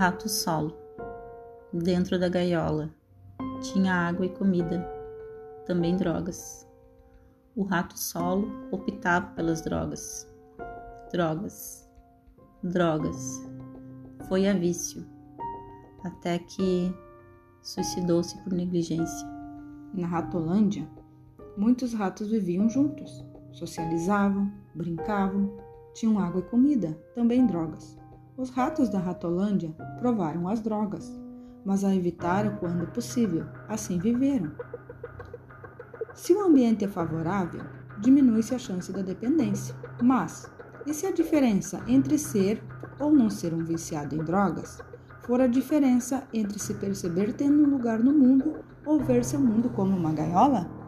Rato solo. Dentro da gaiola tinha água e comida, também drogas. O rato solo optava pelas drogas. Drogas. Drogas. Foi a vício. Até que suicidou-se por negligência. Na Ratolândia, muitos ratos viviam juntos, socializavam, brincavam, tinham água e comida, também drogas. Os ratos da Ratolândia provaram as drogas, mas a evitaram quando possível, assim viveram. Se o ambiente é favorável, diminui-se a chance da dependência. Mas, e se a diferença entre ser ou não ser um viciado em drogas for a diferença entre se perceber tendo um lugar no mundo ou ver seu mundo como uma gaiola?